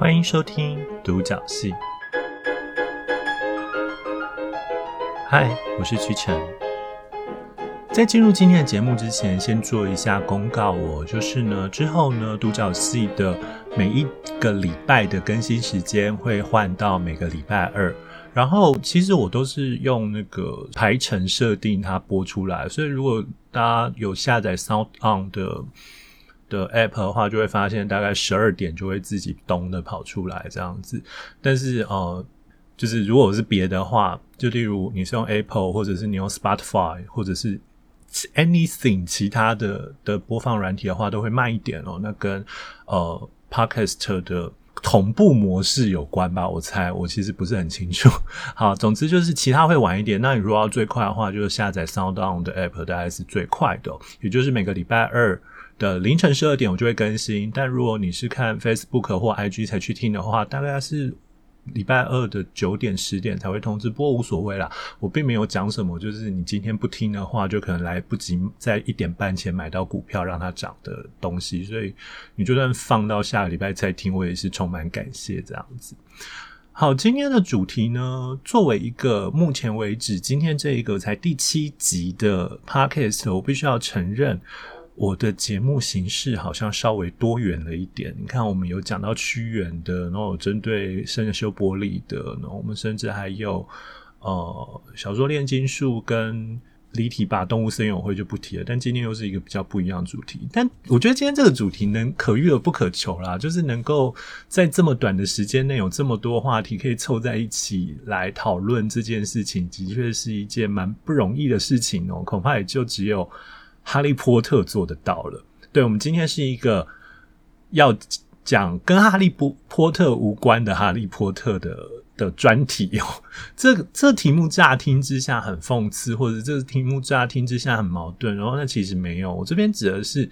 欢迎收听独角戏。嗨，我是曲晨。在进入今天的节目之前，先做一下公告哦，就是呢，之后呢，独角戏的每一个礼拜的更新时间会换到每个礼拜二。然后，其实我都是用那个排程设定它播出来，所以如果大家有下载 Sound On 的的 App 的话，就会发现大概十二点就会自己咚的跑出来这样子。但是呃，就是如果是别的话，就例如你是用 Apple，或者是你用 Spotify，或者是 Anything 其他的的播放软体的话，都会慢一点哦。那跟呃 Podcast 的。同步模式有关吧，我猜，我其实不是很清楚。好，总之就是其他会晚一点。那你如果要最快的话，就是下载 SoundOn 的 App，大概是最快的，也就是每个礼拜二的凌晨十二点我就会更新。但如果你是看 Facebook 或 IG 才去听的话，大概是。礼拜二的九点十点才会通知，不过无所谓啦，我并没有讲什么，就是你今天不听的话，就可能来不及在一点半前买到股票让它涨的东西，所以你就算放到下个礼拜再听，我也是充满感谢这样子。好，今天的主题呢，作为一个目前为止今天这一个才第七集的 Podcast，我必须要承认。我的节目形式好像稍微多元了一点。你看，我们有讲到屈原的，然后有针对圣修伯里的，然后我们甚至还有呃小说炼金术跟离题吧动物森友会就不提了。但今天又是一个比较不一样的主题。但我觉得今天这个主题能可遇而不可求啦，就是能够在这么短的时间内有这么多话题可以凑在一起来讨论这件事情，的确是一件蛮不容易的事情哦。恐怕也就只有。哈利波特做得到了。对，我们今天是一个要讲跟哈利波波特无关的哈利波特的的专题哦。这个这题目乍听之下很讽刺，或者这个题目乍听之下很矛盾。然后那其实没有，我这边指的是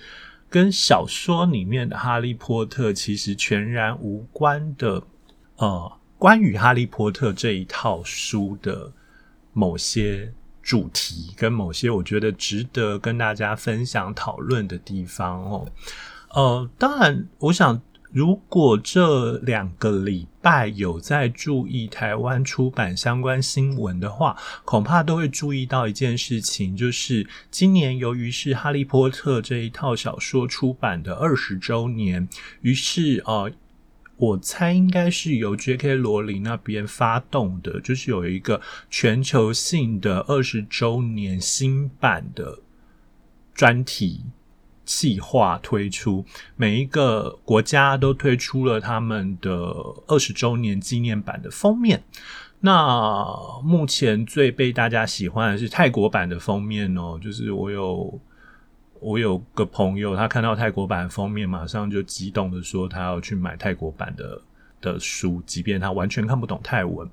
跟小说里面的哈利波特其实全然无关的。呃，关于哈利波特这一套书的某些。主题跟某些我觉得值得跟大家分享讨论的地方哦，呃，当然，我想如果这两个礼拜有在注意台湾出版相关新闻的话，恐怕都会注意到一件事情，就是今年由于是《哈利波特》这一套小说出版的二十周年，于是呃。我猜应该是由 J.K. 罗琳那边发动的，就是有一个全球性的二十周年新版的专题计划推出，每一个国家都推出了他们的二十周年纪念版的封面。那目前最被大家喜欢的是泰国版的封面哦，就是我有。我有个朋友，他看到泰国版封面，马上就激动的说，他要去买泰国版的的书，即便他完全看不懂泰文。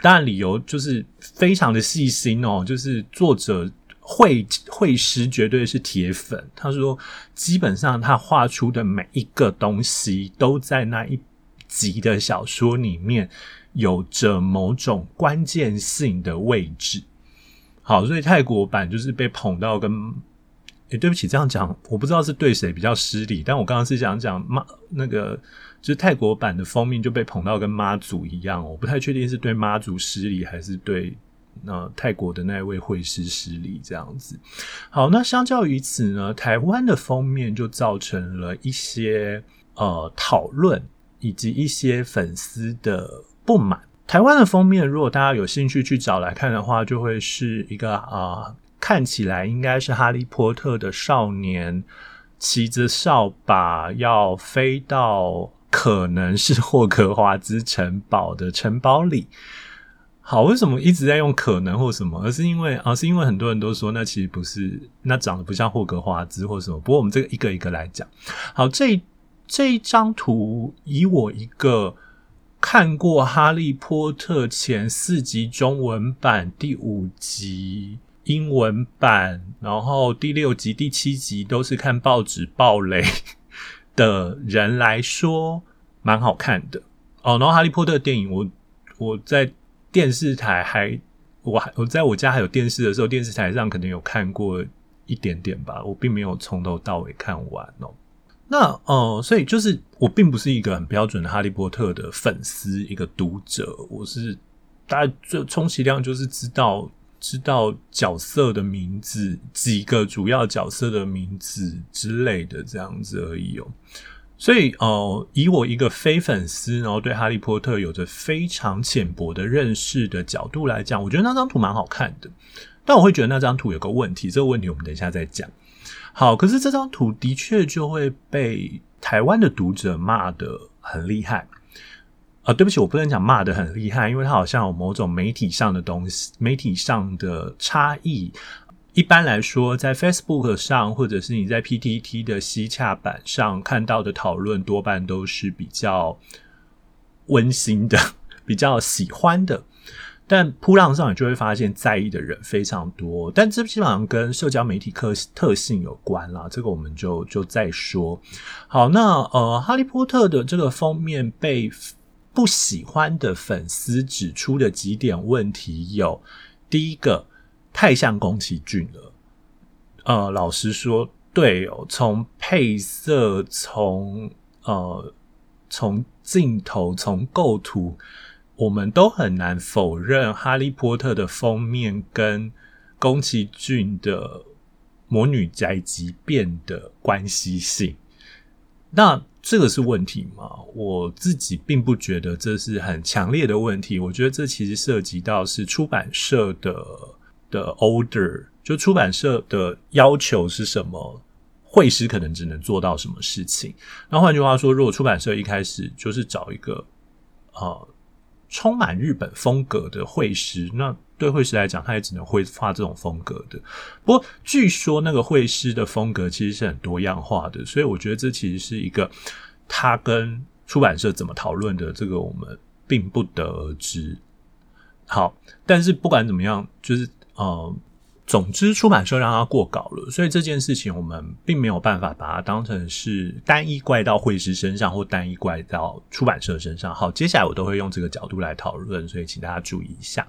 当然，理由就是非常的细心哦，就是作者绘绘师绝对是铁粉。他说，基本上他画出的每一个东西，都在那一集的小说里面有着某种关键性的位置。好，所以泰国版就是被捧到跟。诶、欸，对不起，这样讲我不知道是对谁比较失礼，但我刚刚是想讲妈那个，就是泰国版的封面就被捧到跟妈祖一样，我不太确定是对妈祖失礼还是对呃泰国的那一位会师失礼这样子。好，那相较于此呢，台湾的封面就造成了一些呃讨论以及一些粉丝的不满。台湾的封面，如果大家有兴趣去找来看的话，就会是一个啊。看起来应该是哈利波特的少年骑着扫把要飞到可能是霍格华兹城堡的城堡里。好，为什么一直在用可能或什么？而是因为啊，是因为很多人都说那其实不是，那长得不像霍格华兹或什么。不过我们这个一个一个来讲。好，这这一张图，以我一个看过《哈利波特》前四集中文版第五集。英文版，然后第六集、第七集都是看报纸爆雷 的人来说，蛮好看的哦。然后《哈利波特》电影，我我在电视台还，我还我在我家还有电视的时候，电视台上可能有看过一点点吧，我并没有从头到尾看完哦。那呃，所以就是我并不是一个很标准的哈利波特的粉丝，一个读者，我是大概就充其量就是知道知道角色的名字，几个主要角色的名字之类的这样子而已哦。所以呃，以我一个非粉丝，然后对哈利波特有着非常浅薄的认识的角度来讲，我觉得那张图蛮好看的。但我会觉得那张图有个问题，这个问题我们等一下再讲。好，可是这张图的确就会被台湾的读者骂得很厉害啊！对不起，我不能讲骂得很厉害，因为它好像有某种媒体上的东西，媒体上的差异。一般来说，在 Facebook 上，或者是你在 PTT 的西洽版上看到的讨论，多半都是比较温馨的，比较喜欢的。但噗浪上你就会发现在意的人非常多，但这基本上跟社交媒体特特性有关啦，这个我们就就再说。好，那呃，哈利波特的这个封面被不喜欢的粉丝指出的几点问题有：第一个，太像宫崎骏了。呃，老实说，对哦，从配色，从呃，从镜头，从构图。我们都很难否认《哈利波特》的封面跟宫崎骏的《魔女宅急便》的关系性。那这个是问题吗？我自己并不觉得这是很强烈的问题。我觉得这其实涉及到是出版社的的 order，就出版社的要求是什么，绘师可能只能做到什么事情。那换句话说，如果出版社一开始就是找一个啊。呃充满日本风格的绘师，那对绘师来讲，他也只能会画这种风格的。不过，据说那个绘师的风格其实是很多样化的，所以我觉得这其实是一个他跟出版社怎么讨论的，这个我们并不得而知。好，但是不管怎么样，就是呃。总之，出版社让他过稿了，所以这件事情我们并没有办法把它当成是单一怪到绘师身上或单一怪到出版社身上。好，接下来我都会用这个角度来讨论，所以请大家注意一下。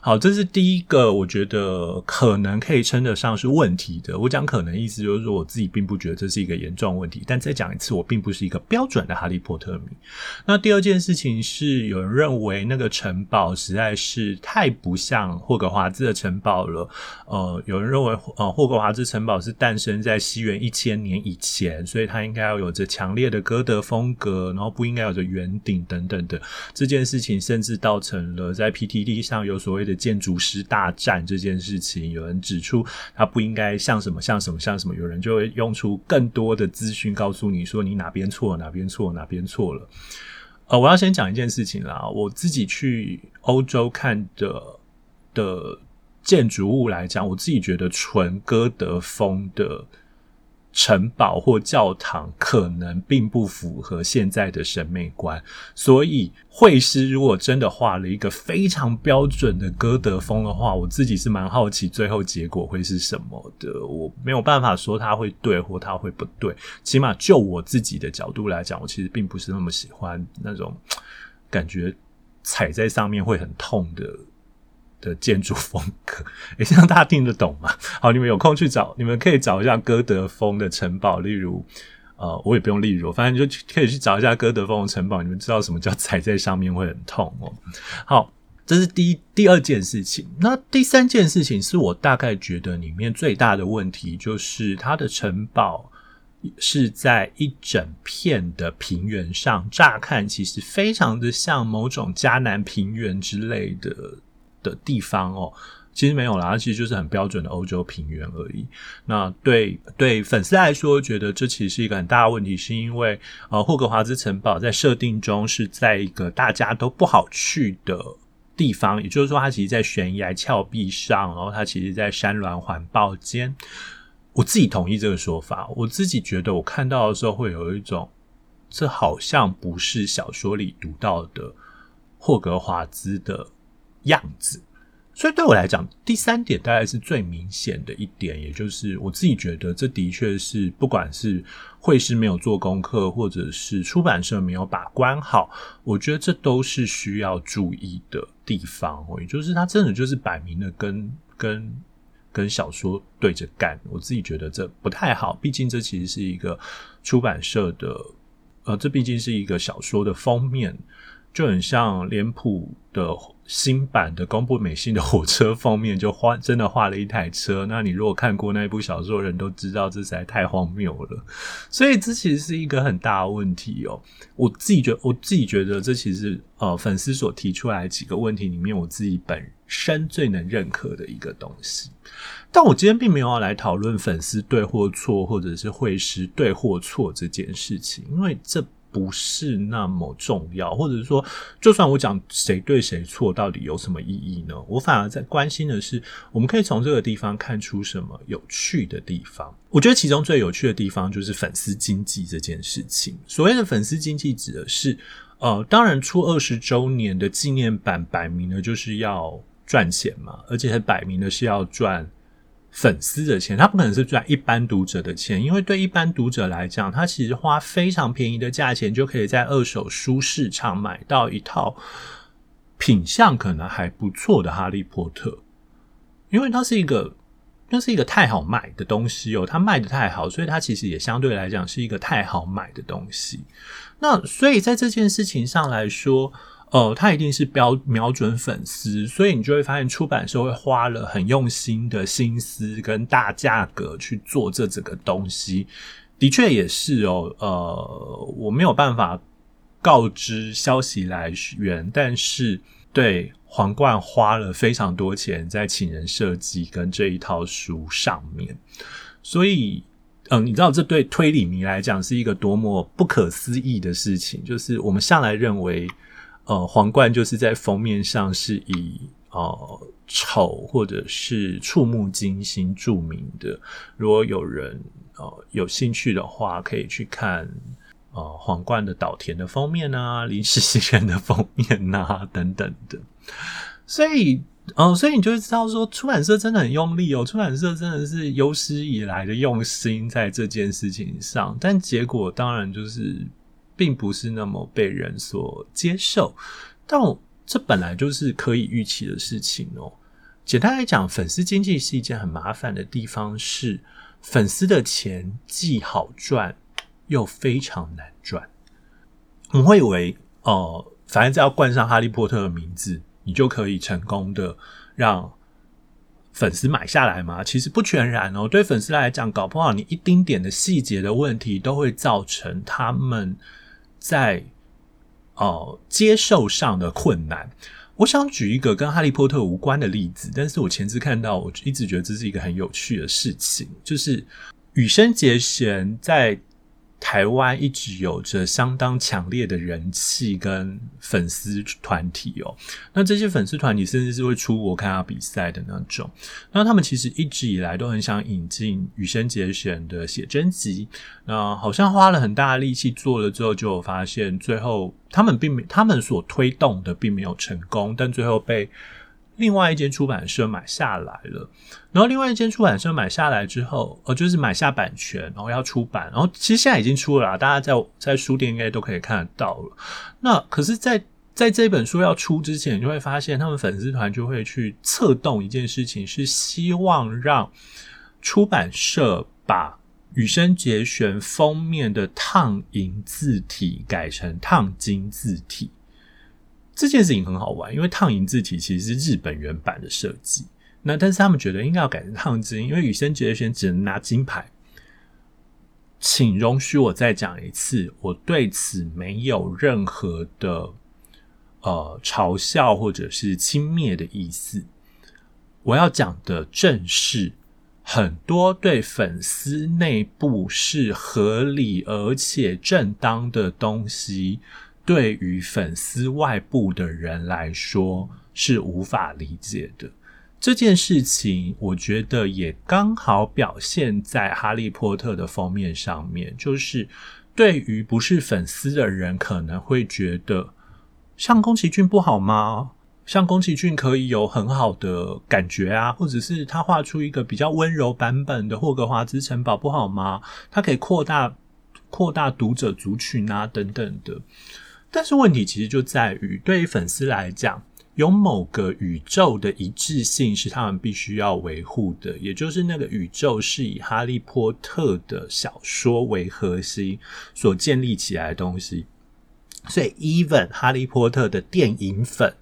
好，这是第一个，我觉得可能可以称得上是问题的。我讲可能意思就是说，我自己并不觉得这是一个严重问题，但再讲一次，我并不是一个标准的哈利波特迷。那第二件事情是，有人认为那个城堡实在是太不像霍格华兹的城堡了。呃有人认为，呃，霍格华兹城堡是诞生在西元一千年以前，所以它应该要有着强烈的歌德风格，然后不应该有着圆顶等等的。这件事情甚至造成了在 PTT 上有所谓的建筑师大战这件事情。有人指出它不应该像什么像什么像什么，有人就会用出更多的资讯告诉你说你哪边错，哪边错，哪边错了。呃，我要先讲一件事情啦，我自己去欧洲看的的。建筑物来讲，我自己觉得纯哥德风的城堡或教堂可能并不符合现在的审美观。所以，绘师如果真的画了一个非常标准的哥德风的话，我自己是蛮好奇最后结果会是什么的。我没有办法说它会对或它会不对。起码就我自己的角度来讲，我其实并不是那么喜欢那种感觉踩在上面会很痛的。的建筑风格，诶，这样大家听得懂吗？好，你们有空去找，你们可以找一下哥德风的城堡，例如，呃，我也不用例如，反正就可以去找一下哥德风的城堡，你们知道什么叫踩在上面会很痛哦。好，这是第一第二件事情。那第三件事情是我大概觉得里面最大的问题，就是它的城堡是在一整片的平原上，乍看其实非常的像某种迦南平原之类的。的地方哦，其实没有啦，它其实就是很标准的欧洲平原而已。那对对粉丝来说，觉得这其实是一个很大的问题，是因为呃，霍格华兹城堡在设定中是在一个大家都不好去的地方，也就是说，它其实，在悬崖峭壁上，然后它其实，在山峦环抱间。我自己同意这个说法，我自己觉得我看到的时候会有一种，这好像不是小说里读到的霍格华兹的。样子，所以对我来讲，第三点大概是最明显的一点，也就是我自己觉得，这的确是不管是会师没有做功课，或者是出版社没有把关好，我觉得这都是需要注意的地方。也就是他真的就是摆明了跟跟跟小说对着干。我自己觉得这不太好，毕竟这其实是一个出版社的，呃，这毕竟是一个小说的封面，就很像脸谱的。新版的宫部美信的火车封面就画，真的画了一台车。那你如果看过那一部小说的人都知道，这实在太荒谬了。所以这其实是一个很大的问题哦。我自己觉，我自己觉得这其实呃粉丝所提出来几个问题里面，我自己本身最能认可的一个东西。但我今天并没有要来讨论粉丝对或错，或者是会师对或错这件事情，因为这。不是那么重要，或者是说，就算我讲谁对谁错，到底有什么意义呢？我反而在关心的是，我们可以从这个地方看出什么有趣的地方。我觉得其中最有趣的地方就是粉丝经济这件事情。所谓的粉丝经济，指的是，呃，当然出二十周年的纪念版，摆明了就是要赚钱嘛，而且还摆明了是要赚。粉丝的钱，他不可能是赚一般读者的钱，因为对一般读者来讲，他其实花非常便宜的价钱就可以在二手书市场买到一套品相可能还不错的《哈利波特》，因为它是一个，那是一个太好卖的东西哦，它卖得太好，所以它其实也相对来讲是一个太好买的东西。那所以在这件事情上来说。哦，他一定是标瞄准粉丝，所以你就会发现出版社会花了很用心的心思跟大价格去做这整个东西。的确也是哦，呃，我没有办法告知消息来源，但是对皇冠花了非常多钱在请人设计跟这一套书上面，所以，嗯，你知道这对推理迷来讲是一个多么不可思议的事情，就是我们向来认为。呃，皇冠就是在封面上是以呃丑或者是触目惊心著名的。如果有人呃有兴趣的话，可以去看呃皇冠的岛田的封面啊，临时行人的封面啊等等的。所以，呃，所以你就会知道说，出版社真的很用力哦，出版社真的是有史以来的用心在这件事情上，但结果当然就是。并不是那么被人所接受，但这本来就是可以预期的事情哦。简单来讲，粉丝经济是一件很麻烦的地方，是粉丝的钱既好赚又非常难赚。我们会以为哦、反正只要冠上哈利波特的名字，你就可以成功的让粉丝买下来吗？其实不全然哦。对粉丝来讲，搞不好你一丁点的细节的问题，都会造成他们。在哦接受上的困难，我想举一个跟哈利波特无关的例子，但是我前次看到，我一直觉得这是一个很有趣的事情，就是羽生结弦在。台湾一直有着相当强烈的人气跟粉丝团体哦，那这些粉丝团体甚至是会出国看他比赛的那种。那他们其实一直以来都很想引进羽生结弦的写真集，那好像花了很大的力气做了之后，就发现最后他们并没他们所推动的并没有成功，但最后被。另外一间出版社买下来了，然后另外一间出版社买下来之后，呃，就是买下版权，然后要出版，然后其实现在已经出了啦，大家在在书店应该都可以看得到了。那可是在，在在这本书要出之前，你就会发现他们粉丝团就会去策动一件事情，是希望让出版社把羽生结弦封面的烫银字体改成烫金字体。这件事情很好玩，因为烫银字体其实是日本原版的设计。那但是他们觉得应该要改成烫金，因为羽生结弦只能拿金牌。请容许我再讲一次，我对此没有任何的呃嘲笑或者是轻蔑的意思。我要讲的正是很多对粉丝内部是合理而且正当的东西。对于粉丝外部的人来说是无法理解的。这件事情，我觉得也刚好表现在《哈利波特》的封面上面。就是对于不是粉丝的人，可能会觉得像宫崎骏不好吗？像宫崎骏可以有很好的感觉啊，或者是他画出一个比较温柔版本的霍格华兹城堡不好吗？他可以扩大扩大读者族群啊，等等的。但是问题其实就在于，对于粉丝来讲，有某个宇宙的一致性是他们必须要维护的，也就是那个宇宙是以哈利波特的小说为核心所建立起来的东西。所以，even 哈利波特的电影粉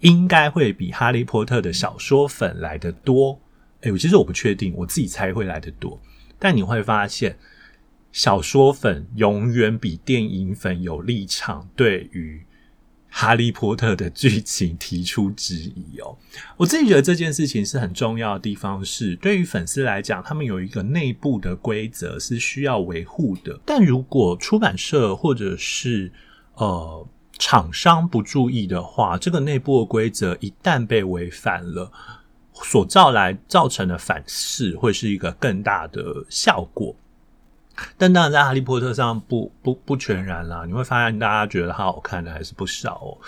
应该会比哈利波特的小说粉来得多。哎，我其实我不确定，我自己猜会来得多。但你会发现，小说粉永远比电影粉有立场，对于哈利波特的剧情提出质疑哦。我自己觉得这件事情是很重要的地方是，对于粉丝来讲，他们有一个内部的规则是需要维护的。但如果出版社或者是呃厂商不注意的话，这个内部的规则一旦被违反了，所造来造成的反噬会是一个更大的效果。但当然，在《哈利波特》上不不不全然啦。你会发现，大家觉得它好看的还是不少哦。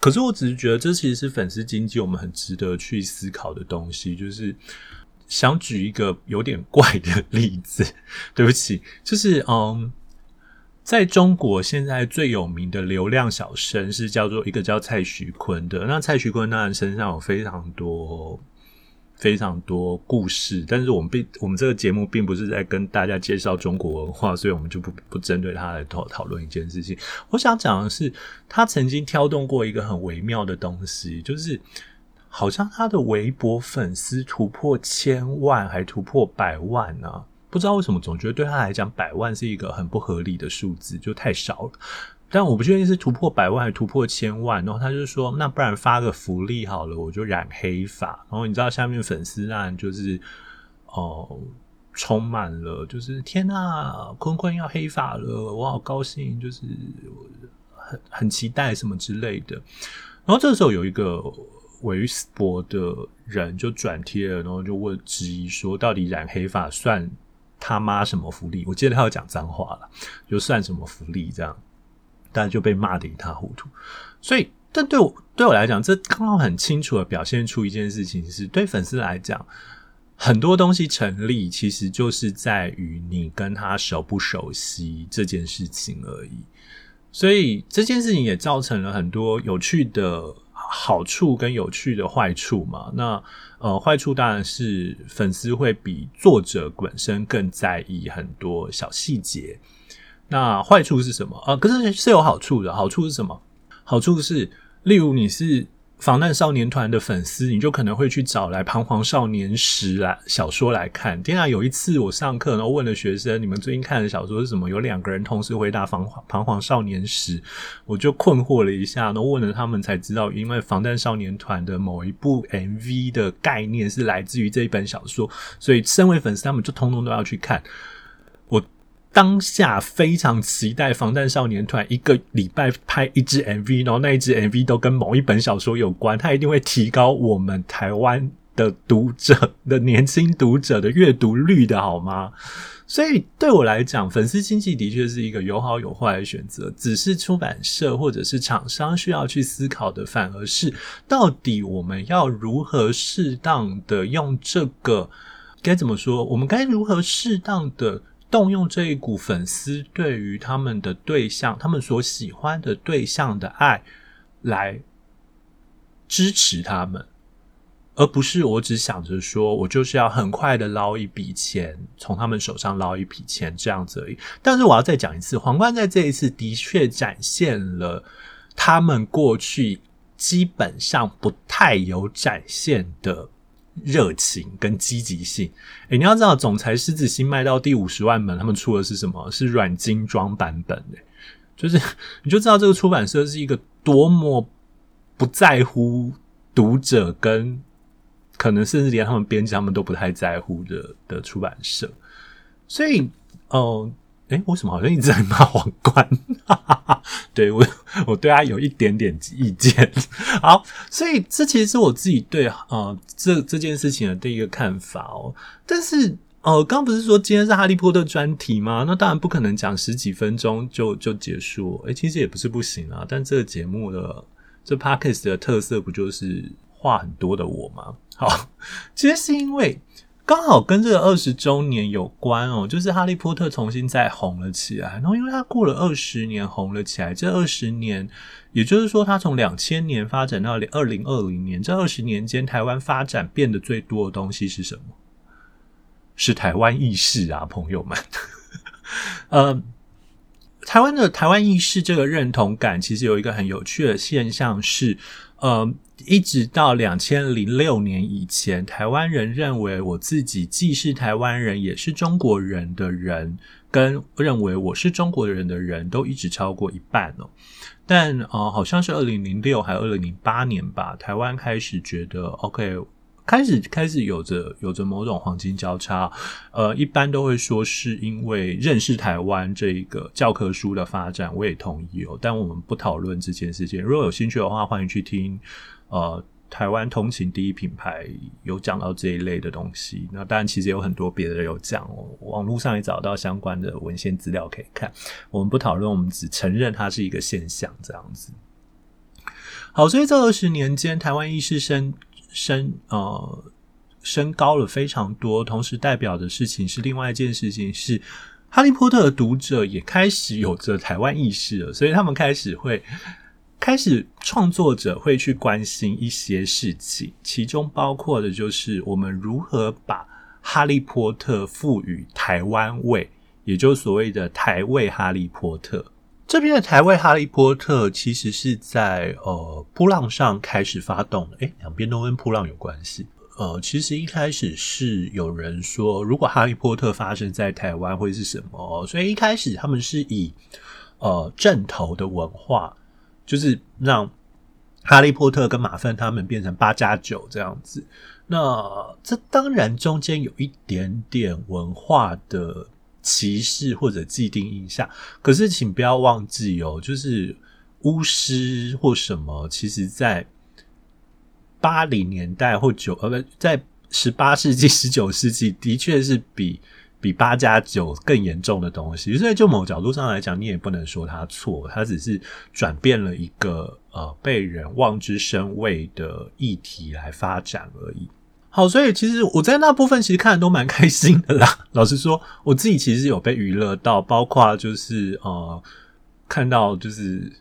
可是，我只是觉得这其实是粉丝经济，我们很值得去思考的东西。就是想举一个有点怪的例子，对不起，就是嗯，在中国现在最有名的流量小生是叫做一个叫蔡徐坤的。那蔡徐坤当然身上有非常多。非常多故事，但是我们并我们这个节目并不是在跟大家介绍中国文化，所以我们就不不针对他来讨讨论一件事情。我想讲的是，他曾经挑动过一个很微妙的东西，就是好像他的微博粉丝突破千万，还突破百万呢、不知道为什么，总觉得对他来讲，百万是一个很不合理的数字，就太少了。但我不确定是突破百万还是突破千万，然后他就说：“那不然发个福利好了，我就染黑发。”然后你知道下面粉丝啊就是哦、充满了就是天呐，坤坤要黑发了，我好高兴，就是很很期待什么之类的。然后这时候有一个微博的人就转贴了，然后就问质疑说：“到底染黑发算他妈什么福利？”我记得他要讲脏话了，就算什么福利这样。但就被骂得一塌糊涂，所以，但对我对我来讲，这刚好很清楚的表现出一件事情是：对粉丝来讲，很多东西成立，其实就是在于你跟他熟不熟悉这件事情而已。所以这件事情也造成了很多有趣的好处跟有趣的坏处嘛。那呃，坏处当然是粉丝会比作者本身更在意很多小细节。那坏处是什么啊？可是是有好处的。好处是什么？好处是，例如你是防弹少年团的粉丝，你就可能会去找来《彷徨少年时》来小说来看。天啊，有一次我上课，然后问了学生：“你们最近看的小说是什么？”有两个人同时回答《彷彷徨少年时》，我就困惑了一下，然后问了他们才知道，因为防弹少年团的某一部 MV 的概念是来自于这一本小说，所以身为粉丝，他们就通通都要去看。当下非常期待防弹少年团一个礼拜拍一支 MV，然后那一支 MV 都跟某一本小说有关，它一定会提高我们台湾的读者的年轻读者的阅读率的好吗？所以对我来讲，粉丝经济的确是一个有好有坏的选择，只是出版社或者是厂商需要去思考的，反而是到底我们要如何适当的用这个，该怎么说？我们该如何适当的？动用这一股粉丝对于他们的对象、他们所喜欢的对象的爱来支持他们，而不是我只想着说我就是要很快的捞一笔钱，从他们手上捞一笔钱这样子而已。但是我要再讲一次，皇冠在这一次的确展现了他们过去基本上不太有展现的。热情跟积极性，诶、你要知道，总裁狮子心卖到第五十万本，他们出的是什么？是软精装版本，就是 你就知道这个出版社是一个多么不在乎读者，跟可能甚至连他们编辑他们都不太在乎的的出版社。所以，哦、诶，为什么好像一直在骂皇冠？对，我，我对他有一点点意见。好，所以这其实是我自己对呃这这件事情的第一个看法哦。但是呃，刚不是说今天是哈利波特专题吗？那当然不可能讲十几分钟就就结束。诶，其实也不是不行啊。但这个节目的这 podcast 的特色不就是话很多的我吗？好，其实是因为。刚好跟这个二十周年有关哦，就是《哈利波特》重新再红了起来。然后，因为它过了二十年红了起来，这二十年，也就是说，它从两千年发展到二零二零年，这二十年间，台湾发展变得最多的东西是什么？是台湾意识啊，朋友们。呃，台湾的台湾意识这个认同感，其实有一个很有趣的现象是，呃。一直到两千零六年以前，台湾人认为我自己既是台湾人，也是中国人的人，跟认为我是中国人的人都一直超过一半哦。但呃，好像是二零零六还是二零零八年吧，台湾开始觉得 OK，开始开始有着有着某种黄金交叉。呃，一般都会说是因为认识台湾这一个教科书的发展，我也同意哦。但我们不讨论这件事情。如果有兴趣的话，欢迎去听。呃，台湾通勤第一品牌有讲到这一类的东西，那当然其实有很多别的有讲哦，网络上也找到相关的文献资料可以看。我们不讨论，我们只承认它是一个现象，这样子。好，所以这二十年间，台湾意识升升呃升高了非常多，同时代表的事情是另外一件事情是，哈利波特的读者也开始有着台湾意识了，所以他们开始会。开始创作者会去关心一些事情，其中包括的就是我们如何把哈利波特赋予台湾味，也就是所谓的台味哈利波特。这边的台味哈利波特其实是在呃波浪上开始发动的，诶，两边都跟波浪有关系。呃，其实一开始是有人说，如果哈利波特发生在台湾会是什么？所以一开始他们是以呃正头的文化。就是让哈利波特跟马粪他们变成八加九这样子，那这当然中间有一点点文化的歧视或者既定印象，可是请不要忘记哦，就是巫师或什么，其实在八零年代或九呃不在十八世纪、十九世纪的确是比。比八加九更严重的东西，所以就某角度上来讲，你也不能说它错，它只是转变了一个呃被人望之生畏的议题来发展而已。好，所以其实我在那部分其实看的都蛮 开心的啦。老实说，我自己其实有被娱乐到，包括就是呃看到就是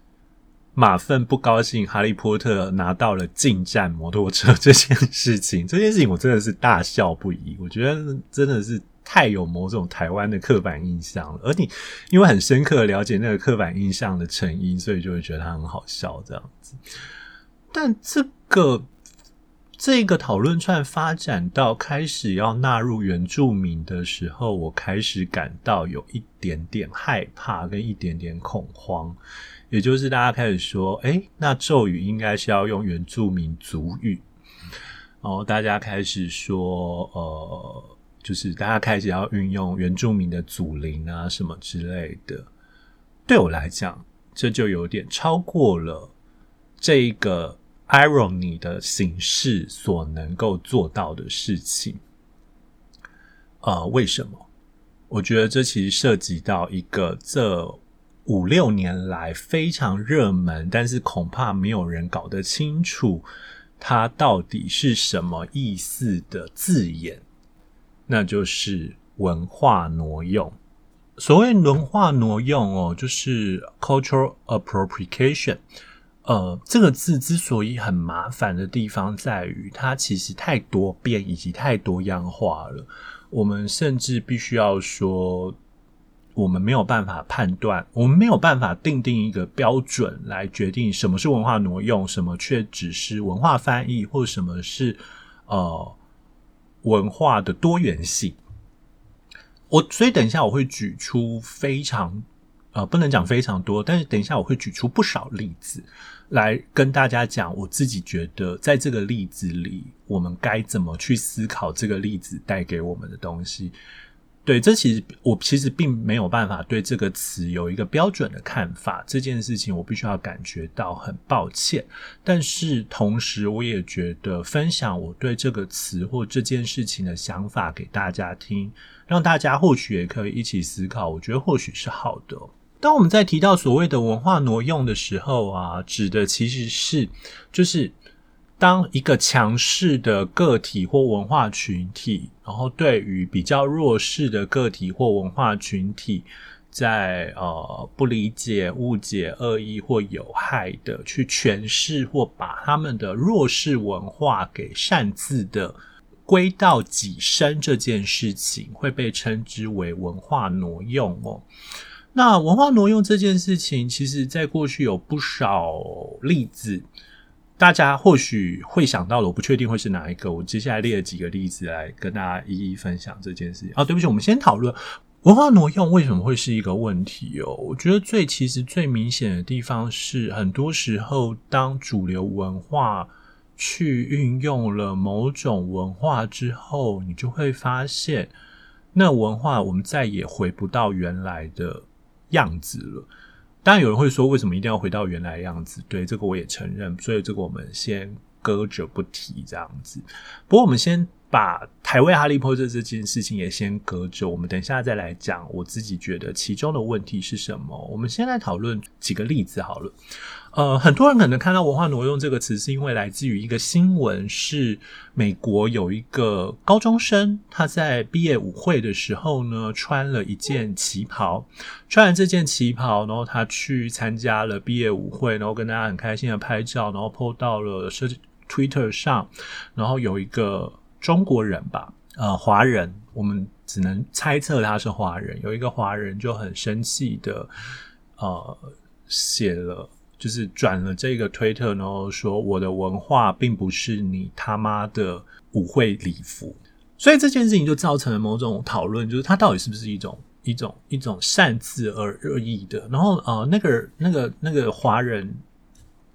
马粪不高兴哈利波特拿到了近战摩托车这件事情，这件事情我真的是大笑不已。我觉得真的是。太有某种台湾的刻板印象了，而你因为很深刻的了解那个刻板印象的成因，所以就会觉得它很好笑这样子。但这个这个讨论串发展到开始要纳入原住民的时候，我开始感到有一点点害怕跟一点点恐慌。也就是大家开始说，哎，那咒语应该是要用原住民族语，然后大家开始说，呃。就是大家开始要运用原住民的祖灵啊什么之类的，对我来讲，这就有点超过了这一个 irony 的形式所能够做到的事情。呃，为什么？我觉得这其实涉及到一个这五六年来非常热门，但是恐怕没有人搞得清楚它到底是什么意思的字眼。那就是文化挪用。所谓文化挪用哦，就是 cultural appropriation。呃，这个字之所以很麻烦的地方在于，它其实太多变以及太多样化了。我们甚至必须要说，我们没有办法判断，我们没有办法定定一个标准来决定什么是文化挪用，什么却只是文化翻译，或什么是呃。文化的多元性，我所以等一下我会举出非常呃不能讲非常多，但是等一下我会举出不少例子来跟大家讲，我自己觉得在这个例子里，我们该怎么去思考这个例子带给我们的东西。对，这其实我其实并没有办法对这个词有一个标准的看法。这件事情我必须要感觉到很抱歉，但是同时我也觉得分享我对这个词或这件事情的想法给大家听，让大家或许也可以一起思考。我觉得或许是好的。当我们在提到所谓的文化挪用的时候啊，指的其实是就是。当一个强势的个体或文化群体，然后对于比较弱势的个体或文化群体，在呃不理解、误解、恶意或有害的去诠释或把他们的弱势文化给擅自的归到己身，这件事情会被称之为文化挪用哦。那文化挪用这件事情，其实在过去有不少例子。大家或许会想到的，我不确定会是哪一个。我接下来列了几个例子来跟大家一一分享这件事情。哦，对不起，我们先讨论文化挪用为什么会是一个问题哦。我觉得最其实最明显的地方是，很多时候当主流文化去运用了某种文化之后，你就会发现，那文化我们再也回不到原来的样子了。当然有人会说，为什么一定要回到原来的样子？对，这个我也承认，所以这个我们先搁着不提这样子。不过我们先把台湾哈利波特这件事情也先搁着，我们等一下再来讲。我自己觉得其中的问题是什么？我们先来讨论几个例子好了。呃，很多人可能看到“文化挪用”这个词，是因为来自于一个新闻，是美国有一个高中生，他在毕业舞会的时候呢，穿了一件旗袍，穿了这件旗袍，然后他去参加了毕业舞会，然后跟大家很开心的拍照，然后 po 到了社 Twitter 上，然后有一个中国人吧，呃，华人，我们只能猜测他是华人，有一个华人就很生气的，呃，写了。就是转了这个推特，然后说我的文化并不是你他妈的舞会礼服，所以这件事情就造成了某种讨论，就是他到底是不是一种一种一种擅自而恶意的。然后呃，那个那个那个华人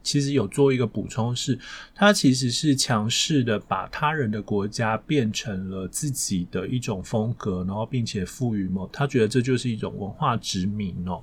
其实有做一个补充是，是他其实是强势的把他人的国家变成了自己的一种风格，然后并且赋予某他觉得这就是一种文化殖民哦。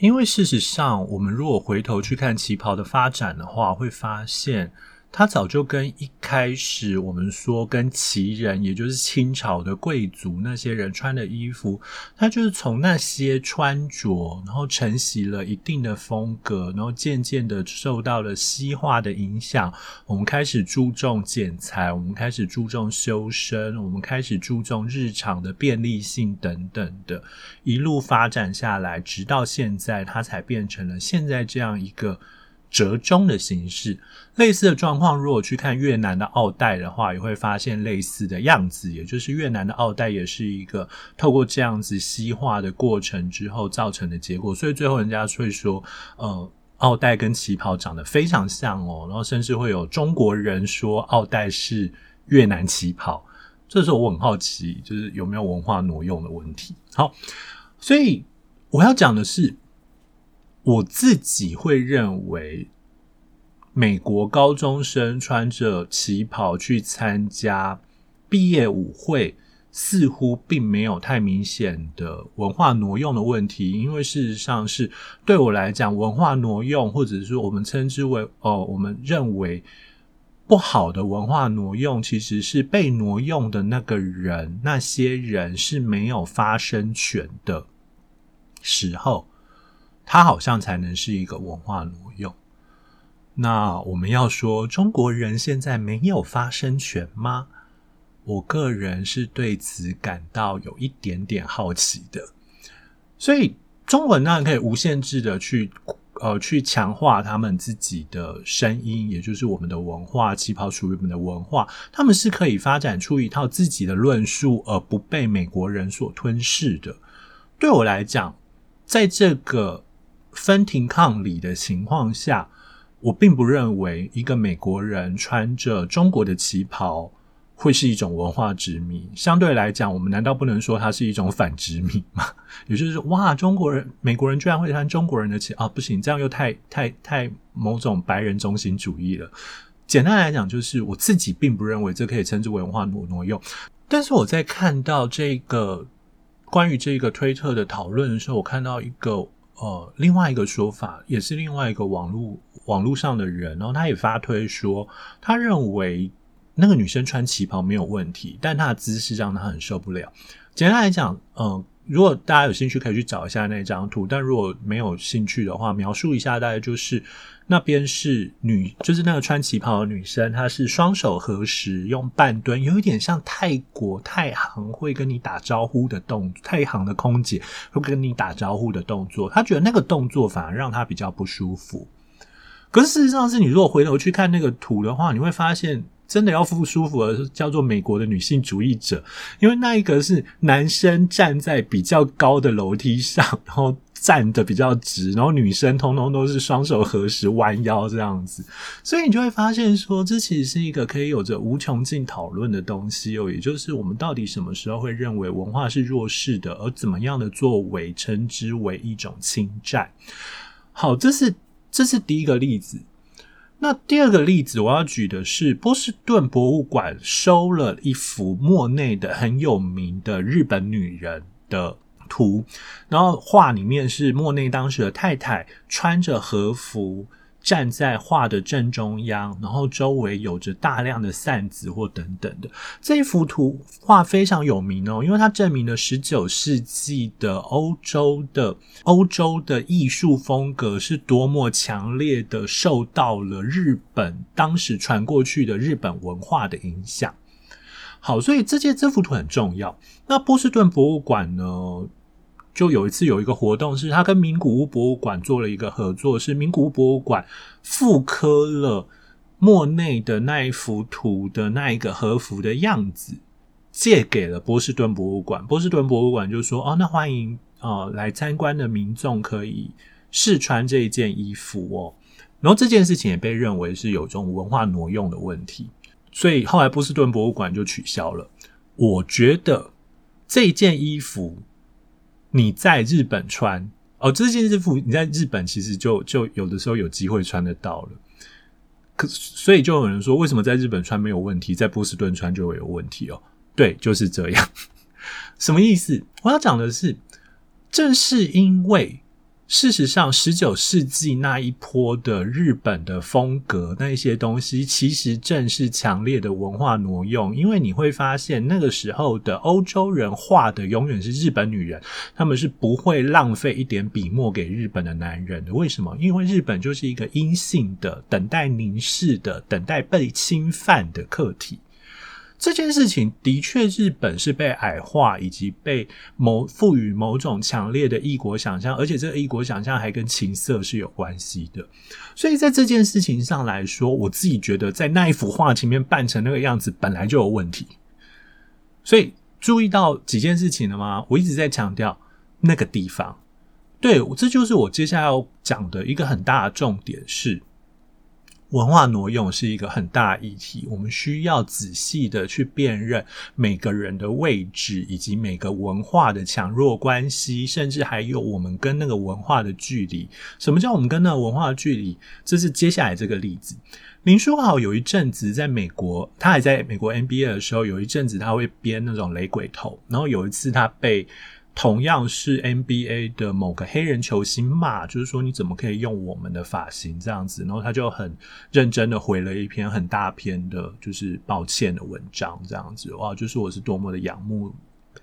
因为事实上，我们如果回头去看旗袍的发展的话，会发现。他早就跟一开始我们说跟旗人，也就是清朝的贵族那些人穿的衣服，他就是从那些穿着，然后承袭了一定的风格，然后渐渐的受到了西化的影响。我们开始注重剪裁，我们开始注重修身，我们开始注重日常的便利性等等的，一路发展下来，直到现在，它才变成了现在这样一个。折中的形式，类似的状况，如果去看越南的奥黛的话，也会发现类似的样子。也就是越南的奥黛也是一个透过这样子西化的过程之后造成的结果。所以最后人家会说，呃，奥黛跟旗袍长得非常像哦，然后甚至会有中国人说奥黛是越南旗袍。这时候我很好奇，就是有没有文化挪用的问题？好，所以我要讲的是。我自己会认为，美国高中生穿着旗袍去参加毕业舞会，似乎并没有太明显的文化挪用的问题。因为事实上是对我来讲，文化挪用，或者是说我们称之为哦，我们认为不好的文化挪用，其实是被挪用的那个人，那些人是没有发声权的时候。它好像才能是一个文化挪用。那我们要说中国人现在没有发声权吗？我个人是对此感到有一点点好奇的。所以中文当然可以无限制的去呃去强化他们自己的声音，也就是我们的文化，旗袍属于我们的文化，他们是可以发展出一套自己的论述，而不被美国人所吞噬的。对我来讲，在这个。分庭抗礼的情况下，我并不认为一个美国人穿着中国的旗袍会是一种文化殖民。相对来讲，我们难道不能说它是一种反殖民吗？也就是说，哇，中国人、美国人居然会穿中国人的旗啊？不行，这样又太太太某种白人中心主义了。简单来讲，就是我自己并不认为这可以称之为文化挪挪用。但是我在看到这个关于这个推特的讨论的时候，我看到一个。呃，另外一个说法也是另外一个网络网络上的人，然后他也发推说，他认为那个女生穿旗袍没有问题，但她的姿势让他很受不了。简单来讲，呃，如果大家有兴趣，可以去找一下那张图。但如果没有兴趣的话，描述一下，大概就是那边是女，就是那个穿旗袍的女生，她是双手合十，用半蹲，有一点像泰国太行会跟你打招呼的动作，太行的空姐会跟你打招呼的动作。她觉得那个动作反而让她比较不舒服。可是事实上是，你如果回头去看那个图的话，你会发现。真的要不舒服的叫做美国的女性主义者，因为那一个是男生站在比较高的楼梯上，然后站得比较直，然后女生通通都是双手合十弯腰这样子，所以你就会发现说，这其实是一个可以有着无穷尽讨论的东西哦，也就是我们到底什么时候会认为文化是弱势的，而怎么样的作为称之为一种侵占？好，这是这是第一个例子。那第二个例子，我要举的是波士顿博物馆收了一幅莫内的很有名的日本女人的图，然后画里面是莫内当时的太太穿着和服。站在画的正中央，然后周围有着大量的扇子或等等的。这幅图画非常有名哦，因为它证明了十九世纪的欧洲的欧洲的艺术风格是多么强烈的受到了日本当时传过去的日本文化的影响。好，所以这件这幅图很重要。那波士顿博物馆呢？就有一次有一个活动，是他跟名古屋博物馆做了一个合作，是名古屋博物馆复刻了莫内的那一幅图的那一个和服的样子，借给了波士顿博物馆。波士顿博物馆就说：“哦，那欢迎啊、呃、来参观的民众可以试穿这一件衣服哦。”然后这件事情也被认为是有这种文化挪用的问题，所以后来波士顿博物馆就取消了。我觉得这件衣服。你在日本穿哦，这件衣服你在日本其实就就有的时候有机会穿得到了，可所以就有人说，为什么在日本穿没有问题，在波士顿穿就会有问题哦？对，就是这样。什么意思？我要讲的是，正是因为。事实上，十九世纪那一波的日本的风格，那一些东西，其实正是强烈的文化挪用。因为你会发现，那个时候的欧洲人画的永远是日本女人，他们是不会浪费一点笔墨给日本的男人的。为什么？因为日本就是一个阴性的、等待凝视的、等待被侵犯的客体。这件事情的确，日本是被矮化，以及被某赋予某种强烈的异国想象，而且这个异国想象还跟情色是有关系的。所以在这件事情上来说，我自己觉得在那一幅画前面扮成那个样子本来就有问题。所以注意到几件事情了吗？我一直在强调那个地方，对，这就是我接下来要讲的一个很大的重点是。文化挪用是一个很大的议题，我们需要仔细的去辨认每个人的位置，以及每个文化的强弱关系，甚至还有我们跟那个文化的距离。什么叫我们跟那个文化的距离？这是接下来这个例子。林书豪有一阵子在美国，他还在美国 NBA 的时候，有一阵子他会编那种雷鬼头，然后有一次他被。同样是 NBA 的某个黑人球星骂，就是说你怎么可以用我们的发型这样子？然后他就很认真的回了一篇很大篇的，就是抱歉的文章这样子。哇，就是我是多么的仰慕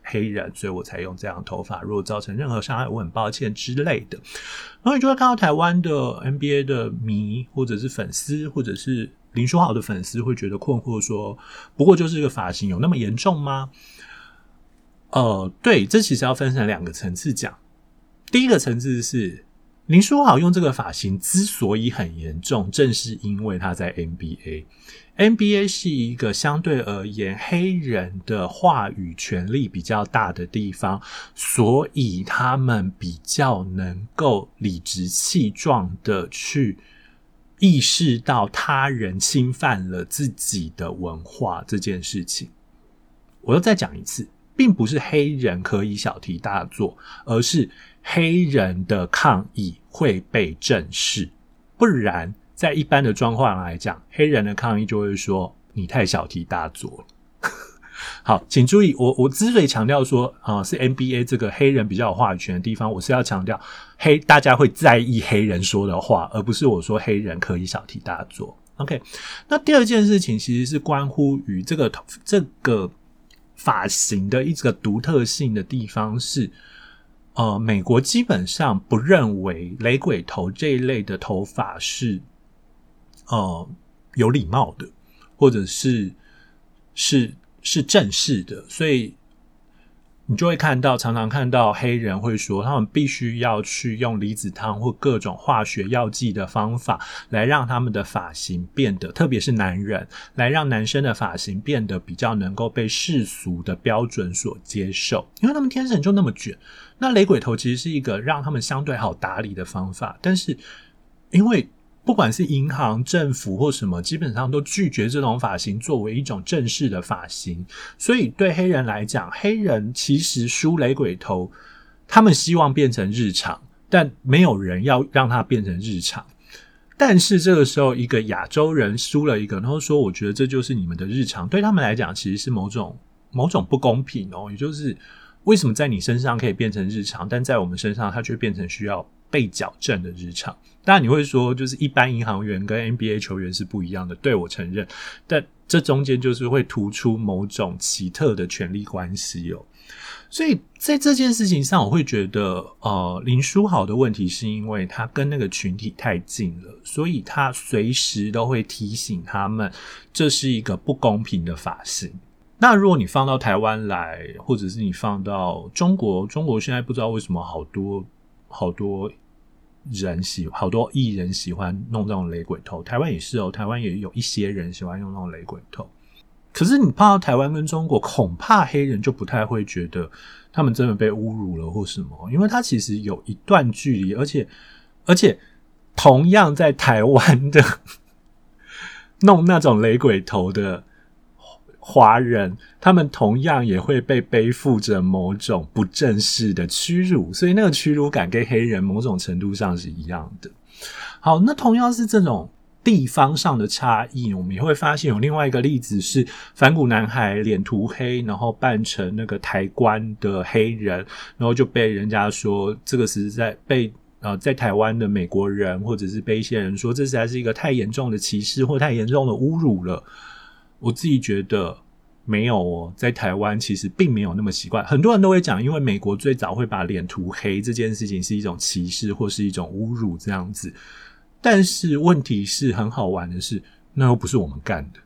黑人，所以我才用这样的头发。如果造成任何伤害，我很抱歉之类的。然后你就会看到台湾的 NBA 的迷，或者是粉丝，或者是林书豪的粉丝，会觉得困惑说：不过就是这个发型有那么严重吗？呃，对，这其实要分成两个层次讲。第一个层次是林书豪用这个发型之所以很严重，正是因为他在 NBA。NBA 是一个相对而言黑人的话语权力比较大的地方，所以他们比较能够理直气壮的去意识到他人侵犯了自己的文化这件事情。我要再讲一次。并不是黑人可以小题大做，而是黑人的抗议会被正视。不然，在一般的状况来讲，黑人的抗议就会说你太小题大做了。好，请注意，我我之所以强调说啊、是 NBA 这个黑人比较有话语权的地方，我是要强调黑大家会在意黑人说的话，而不是我说黑人可以小题大做。OK，那第二件事情其实是关乎于这个这个。发型的一个独特性的地方是，呃，美国基本上不认为雷鬼头这一类的头发是，呃，有礼貌的，或者是是是正式的，所以。你就会看到，常常看到黑人会说，他们必须要去用离子烫或各种化学药剂的方法，来让他们的发型变得，特别是男人，来让男生的发型变得比较能够被世俗的标准所接受，因为他们天生就那么卷。那雷鬼头其实是一个让他们相对好打理的方法，但是因为。不管是银行、政府或什么，基本上都拒绝这种发型作为一种正式的发型。所以对黑人来讲，黑人其实梳雷鬼头，他们希望变成日常，但没有人要让它变成日常。但是这个时候，一个亚洲人梳了一个，然后说：“我觉得这就是你们的日常。”对他们来讲，其实是某种某种不公平哦。也就是为什么在你身上可以变成日常，但在我们身上，它却变成需要被矫正的日常，当然你会说，就是一般银行员跟 NBA 球员是不一样的。对，我承认，但这中间就是会突出某种奇特的权力关系哦。所以在这件事情上，我会觉得，呃，林书豪的问题是因为他跟那个群体太近了，所以他随时都会提醒他们，这是一个不公平的发型。那如果你放到台湾来，或者是你放到中国，中国现在不知道为什么好多。好多人喜，好多艺人喜欢弄这种雷鬼头。台湾也是哦，台湾也有一些人喜欢用那种雷鬼头。可是你碰到台湾跟中国，恐怕黑人就不太会觉得他们真的被侮辱了或什么，因为他其实有一段距离，而且而且同样在台湾的 弄那种雷鬼头的。华人，他们同样也会被背负着某种不正式的屈辱，所以那个屈辱感跟黑人某种程度上是一样的。好，那同样是这种地方上的差异，我们也会发现有另外一个例子是反骨男孩脸涂黑，然后扮成那个抬棺的黑人，然后就被人家说这个是在被呃在台湾的美国人或者是被一些人说这实在是一个太严重的歧视或太严重的侮辱了。我自己觉得没有哦，在台湾其实并没有那么习惯。很多人都会讲，因为美国最早会把脸涂黑这件事情是一种歧视或是一种侮辱这样子。但是问题是很好玩的是，那又不是我们干的。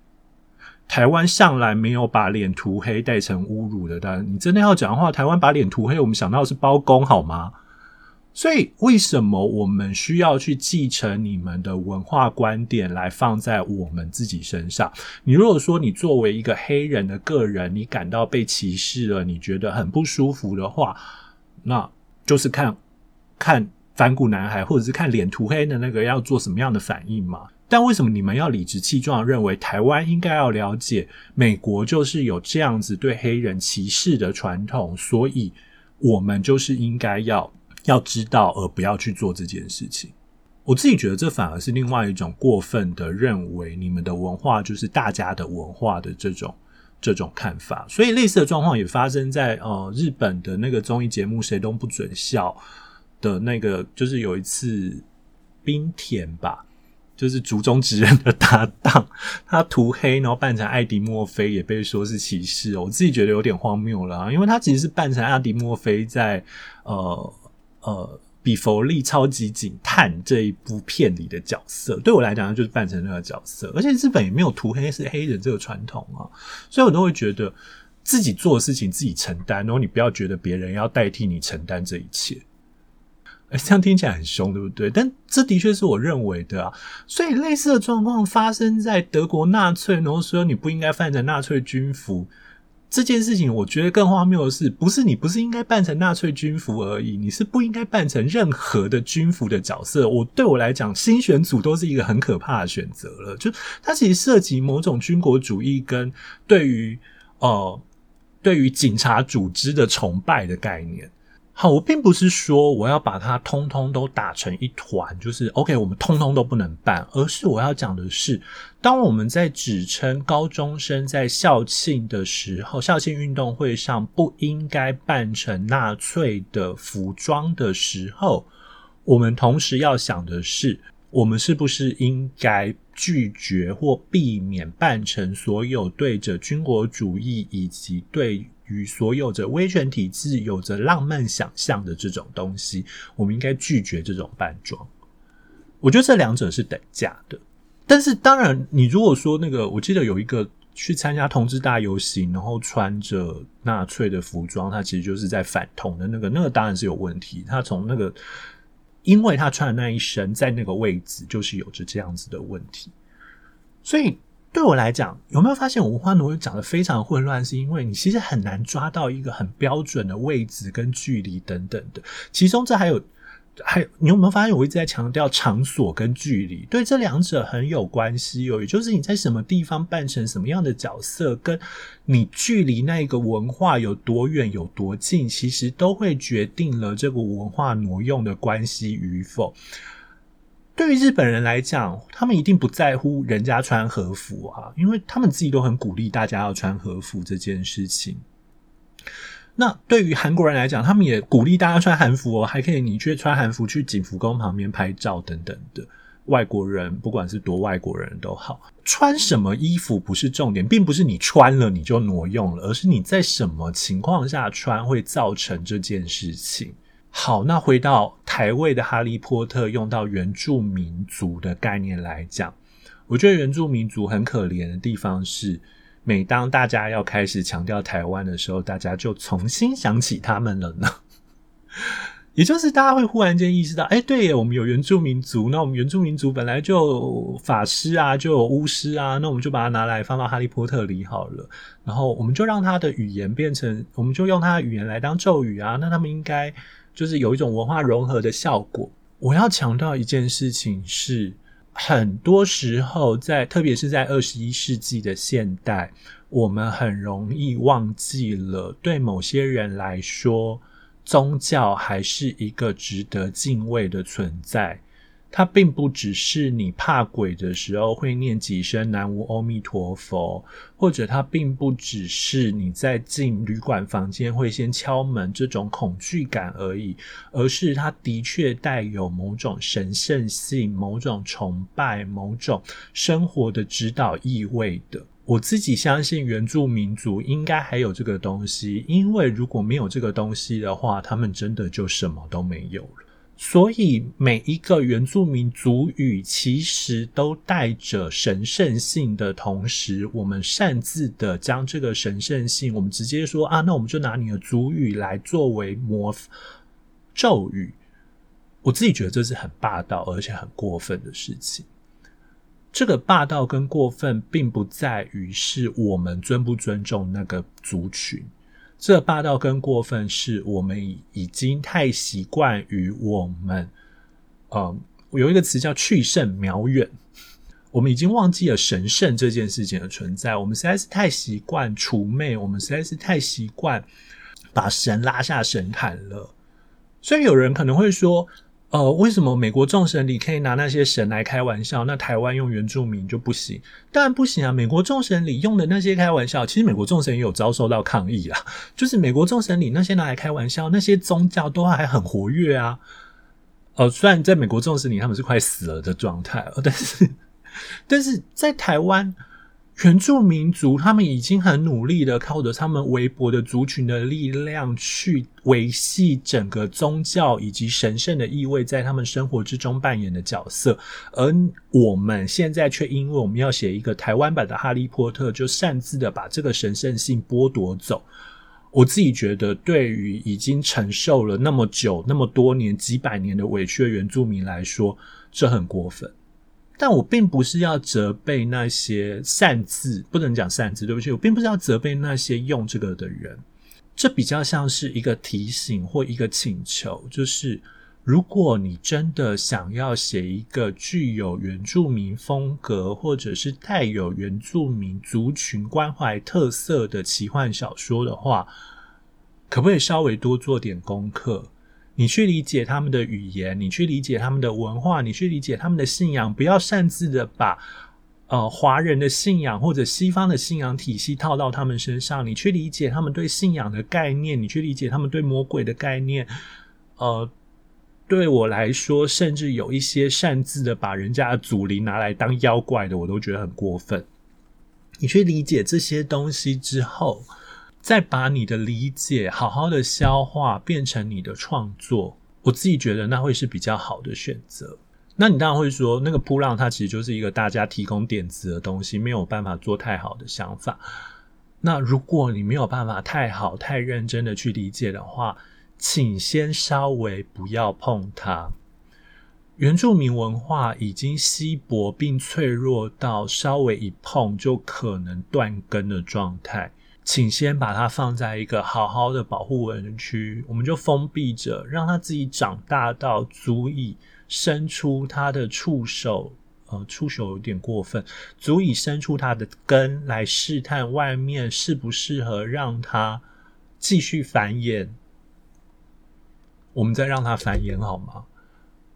台湾向来没有把脸涂黑带成侮辱的。但你真的要讲的话，台湾把脸涂黑，我们想到是包公好吗？所以，为什么我们需要去继承你们的文化观点来放在我们自己身上？你如果说你作为一个黑人的个人，你感到被歧视了，你觉得很不舒服的话，那就是看看反骨男孩，或者是看脸涂黑的那个要做什么样的反应嘛？但为什么你们要理直气壮认为台湾应该要了解美国就是有这样子对黑人歧视的传统，所以我们就是应该要。要知道，而不要去做这件事情。我自己觉得，这反而是另外一种过分的认为你们的文化就是大家的文化的这种这种看法。所以，类似的状况也发生在呃日本的那个综艺节目《谁都不准笑》的那个，就是有一次冰田吧，就是竹中直人的搭档，他涂黑然后扮成艾迪墨菲，也被说是歧视。我自己觉得有点荒谬了啊，因为他其实是扮成艾迪墨菲在呃。呃，比佛利超级警探这一部片里的角色，对我来讲就是扮成那个角色，而且日本也没有涂黑是黑人这个传统啊，所以我都会觉得自己做的事情自己承担，然后你不要觉得别人要代替你承担这一切。哎，这样听起来很凶，对不对？但这的确是我认为的啊。所以类似的状况发生在德国纳粹，然后说你不应该扮成纳粹军服。这件事情，我觉得更荒谬的是，不是你不是应该扮成纳粹军服而已，你是不应该扮成任何的军服的角色。我对我来讲，新选组都是一个很可怕的选择了。就它其实涉及某种军国主义跟对于呃对于警察组织的崇拜的概念。好，我并不是说我要把它通通都打成一团，就是 OK，我们通通都不能办，而是我要讲的是，当我们在指称高中生在校庆的时候，校庆运动会上不应该扮成纳粹的服装的时候，我们同时要想的是，我们是不是应该拒绝或避免扮成所有对着军国主义以及对与所有着威权体制有着浪漫想象的这种东西，我们应该拒绝这种扮装。我觉得这两者是等价的。但是当然，你如果说那个，我记得有一个去参加同志大游行，然后穿着纳粹的服装，他其实就是在反同的那个，那个当然是有问题。他从那个。因为他穿的那一身在那个位置，就是有着这样子的问题，所以对我来讲，有没有发现文化挪用讲得非常混乱？是因为你其实很难抓到一个很标准的位置跟距离等等的，其中这还有。还有，你有没有发现我一直在强调场所跟距离，对这两者很有关系哦。也就是你在什么地方扮成什么样的角色，跟你距离那个文化有多远有多近，其实都会决定了这个文化挪用的关系与否。对于日本人来讲，他们一定不在乎人家穿和服啊，因为他们自己都很鼓励大家要穿和服这件事情。那对于韩国人来讲，他们也鼓励大家穿韩服哦，还可以你去穿韩服去景福宫旁边拍照等等的。外国人不管是多外国人都好，穿什么衣服不是重点，并不是你穿了你就挪用了，而是你在什么情况下穿会造成这件事情。好，那回到台味的哈利波特，用到原住民族的概念来讲，我觉得原住民族很可怜的地方是。每当大家要开始强调台湾的时候，大家就重新想起他们了呢。也就是大家会忽然间意识到，哎、对耶，我们有原住民族，那我们原住民族本来就法师啊，就有巫师啊，那我们就把它拿来放到哈利波特里好了。然后我们就让他的语言变成，我们就用他的语言来当咒语啊。那他们应该就是有一种文化融合的效果。我要强调一件事情是。很多时候在，特别是在二十一世纪的现代，我们很容易忘记了，对某些人来说，宗教还是一个值得敬畏的存在。它并不只是你怕鬼的时候会念几声南无阿弥陀佛，或者它并不只是你在进旅馆房间会先敲门这种恐惧感而已，而是它的确带有某种神圣性、某种崇拜、某种生活的指导意味的。我自己相信原住民族应该还有这个东西，因为如果没有这个东西的话，他们真的就什么都没有了。所以每一个原住民族语其实都带着神圣性的同时，我们擅自的将这个神圣性，我们直接说啊，那我们就拿你的族语来作为魔咒语。我自己觉得这是很霸道而且很过分的事情。这个霸道跟过分，并不在于是我们尊不尊重那个族群。这霸道跟过分是我们已已经太习惯于我们，呃，有一个词叫去圣渺远，我们已经忘记了神圣这件事情的存在。我们实在是太习惯除魅，我们实在是太习惯把神拉下神坛了。所以有人可能会说。呃，为什么美国众神里可以拿那些神来开玩笑，那台湾用原住民就不行？当然不行啊！美国众神里用的那些开玩笑，其实美国众神也有遭受到抗议啊。就是美国众神里那些拿来开玩笑，那些宗教都还很活跃啊。呃，虽然在美国众神里他们是快死了的状态，但是，但是在台湾。原住民族，他们已经很努力的靠着他们微薄的族群的力量，去维系整个宗教以及神圣的意味在他们生活之中扮演的角色。而我们现在却因为我们要写一个台湾版的《哈利波特》，就擅自的把这个神圣性剥夺走。我自己觉得，对于已经承受了那么久、那么多年、几百年的委屈的原住民来说，这很过分。但我并不是要责备那些擅自，不能讲擅自，对不起，我并不是要责备那些用这个的人，这比较像是一个提醒或一个请求，就是如果你真的想要写一个具有原住民风格，或者是带有原住民族群关怀特色的奇幻小说的话，可不可以稍微多做点功课？你去理解他们的语言，你去理解他们的文化，你去理解他们的信仰，不要擅自的把呃华人的信仰或者西方的信仰体系套到他们身上。你去理解他们对信仰的概念，你去理解他们对魔鬼的概念，呃，对我来说，甚至有一些擅自的把人家的祖灵拿来当妖怪的，我都觉得很过分。你去理解这些东西之后，再把你的理解好好的消化，变成你的创作，我自己觉得那会是比较好的选择。那你当然会说，那个波浪它其实就是一个大家提供点子的东西，没有办法做太好的想法。那如果你没有办法太好、太认真的去理解的话，请先稍微不要碰它。原住民文化已经稀薄并脆弱到稍微一碰就可能断根的状态。请先把它放在一个好好的保护园区，我们就封闭着，让它自己长大到足以伸出它的触手。呃，触手有点过分，足以伸出它的根来试探外面适不适合让它继续繁衍。我们再让它繁衍好吗？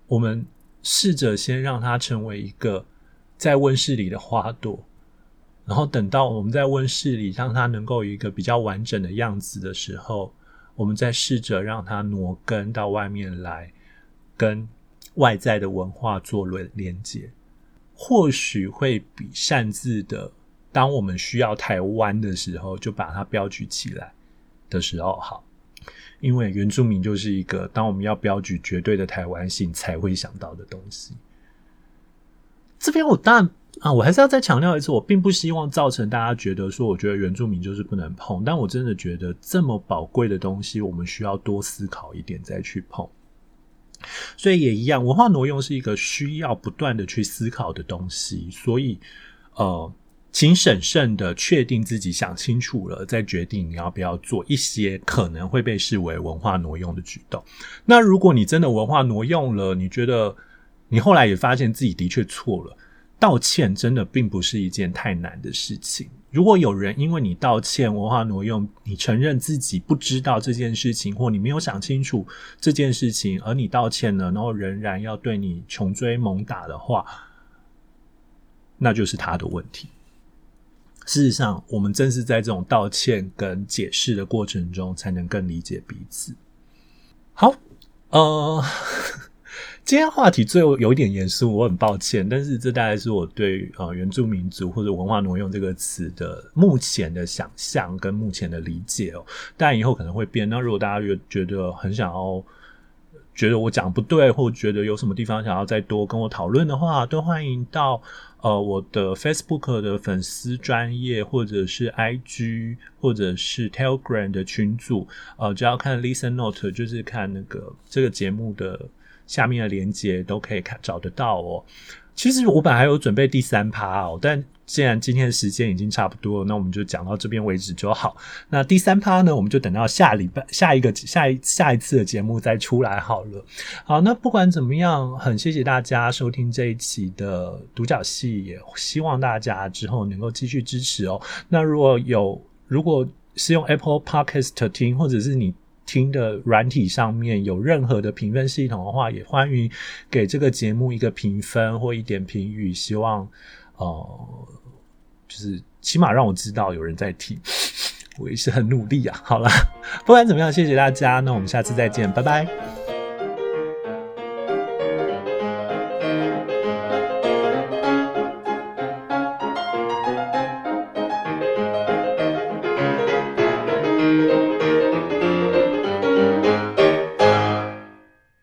我们试着先让它成为一个在温室里的花朵，然后等到我们在温室里让它能够一个比较完整的样子的时候，我们再试着让它挪根到外面来，跟外在的文化做连连接。或许会比擅自的，当我们需要台湾的时候，就把它标举起来的时候好，因为原住民就是一个当我们要标举绝对的台湾性才会想到的东西。这边我当然啊，我还是要再强调一次，我并不希望造成大家觉得说，我觉得原住民就是不能碰，但我真的觉得这么宝贵的东西，我们需要多思考一点再去碰。所以也一样，文化挪用是一个需要不断的去思考的东西。所以，呃，请审慎的确定自己想清楚了，再决定你要不要做一些可能会被视为文化挪用的举动。那如果你真的文化挪用了，你觉得你后来也发现自己的确错了，道歉真的并不是一件太难的事情。如果有人因为你道歉文化挪用，你承认自己不知道这件事情，或你没有想清楚这件事情，而你道歉了，然后仍然要对你穷追猛打的话，那就是他的问题。事实上，我们正是在这种道歉跟解释的过程中，才能更理解彼此。好，呃。今天话题最后有一点严肃，我很抱歉，但是这大概是我对呃原住民族或者文化挪用这个词的目前的想象跟目前的理解哦，但以后可能会变。那如果大家觉得很想要，觉得我讲不对，或觉得有什么地方想要再多跟我讨论的话，都欢迎到呃我的 Facebook 的粉丝专业，或者是 IG，或者是 Telegram 的群组，呃，只要看 Listen Note，就是看那个这个节目的。下面的连接都可以看找得到哦。其实我本来还有准备第三趴哦，但既然今天的时间已经差不多了，那我们就讲到这边为止就好。那第三趴呢，我们就等到下礼拜下一个下一下一次的节目再出来好了。好，那不管怎么样，很谢谢大家收听这一期的独角戏，也希望大家之后能够继续支持哦。那如果有如果是用 Apple Podcast 听，或者是你。听的软体上面有任何的评分系统的话，也欢迎给这个节目一个评分或一点评语。希望呃，就是起码让我知道有人在听，我也是很努力啊。好啦，不管怎么样，谢谢大家，那我们下次再见，拜拜。